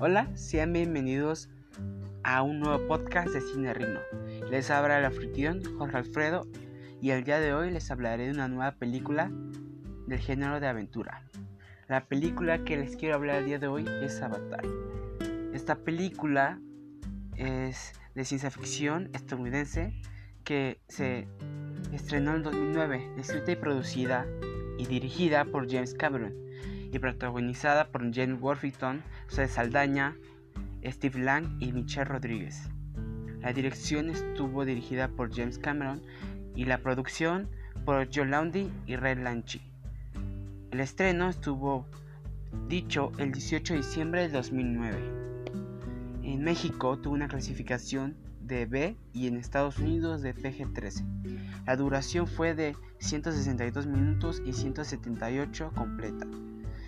Hola, sean bienvenidos a un nuevo podcast de Cine Rino. Les habla el anfitrión Jorge Alfredo y el día de hoy les hablaré de una nueva película del género de aventura. La película que les quiero hablar el día de hoy es Avatar. Esta película es de ciencia ficción estadounidense que se estrenó en 2009, escrita y producida y dirigida por James Cameron y protagonizada por Jane Worthington, José Saldaña, Steve Lang y Michelle Rodríguez. La dirección estuvo dirigida por James Cameron y la producción por Joe Laundy y Red Lanchi. El estreno estuvo dicho el 18 de diciembre de 2009. En México tuvo una clasificación de B y en Estados Unidos de PG-13. La duración fue de 162 minutos y 178 completa.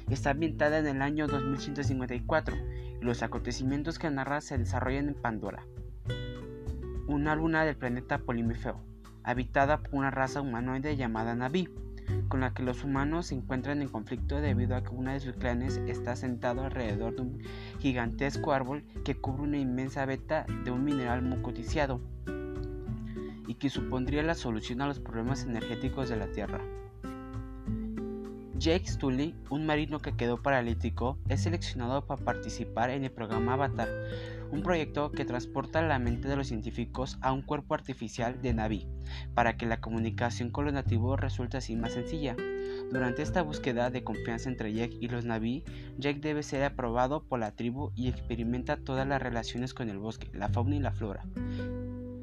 Está ambientada en el año 2154 y los acontecimientos que narra se desarrollan en Pandora, una luna del planeta Polimefeo, habitada por una raza humanoide llamada Naví, con la que los humanos se encuentran en conflicto debido a que uno de sus clanes está sentado alrededor de un gigantesco árbol que cubre una inmensa veta de un mineral muy codiciado y que supondría la solución a los problemas energéticos de la Tierra. Jake Sully, un marino que quedó paralítico, es seleccionado para participar en el programa Avatar, un proyecto que transporta la mente de los científicos a un cuerpo artificial de Navi, para que la comunicación con los nativos resulte así más sencilla. Durante esta búsqueda de confianza entre Jake y los Navi, Jake debe ser aprobado por la tribu y experimenta todas las relaciones con el bosque, la fauna y la flora,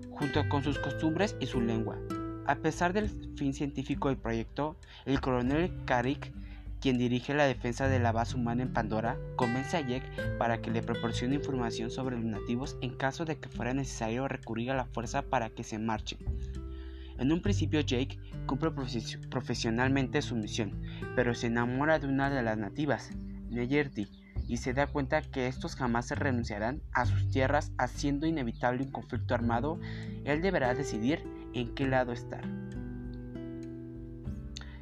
junto con sus costumbres y su lengua. A pesar del fin científico del proyecto, el coronel Carrick, quien dirige la defensa de la base humana en Pandora, convence a Jake para que le proporcione información sobre los nativos en caso de que fuera necesario recurrir a la fuerza para que se marchen. En un principio Jake cumple profesionalmente su misión, pero se enamora de una de las nativas, Neyerti, y se da cuenta que estos jamás se renunciarán a sus tierras haciendo inevitable un conflicto armado, él deberá decidir en qué lado estar.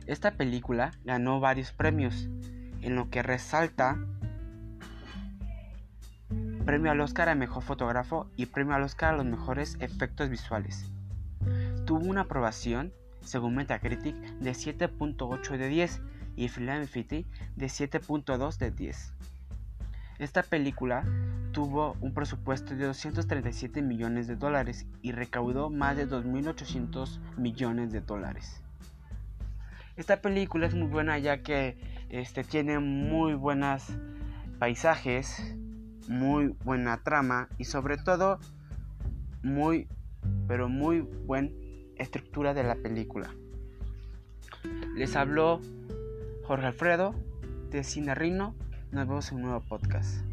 Esta película ganó varios premios, en lo que resalta premio al Oscar a Mejor Fotógrafo y premio al Oscar a los mejores efectos visuales. Tuvo una aprobación, según Metacritic, de 7.8 de 10 y Film de 7.2 de 10. Esta película tuvo un presupuesto de 237 millones de dólares y recaudó más de 2.800 millones de dólares. Esta película es muy buena ya que este, tiene muy buenos paisajes, muy buena trama y sobre todo muy, pero muy buena estructura de la película. Les habló Jorge Alfredo de Cine Rino nos vemos en un nuevo podcast.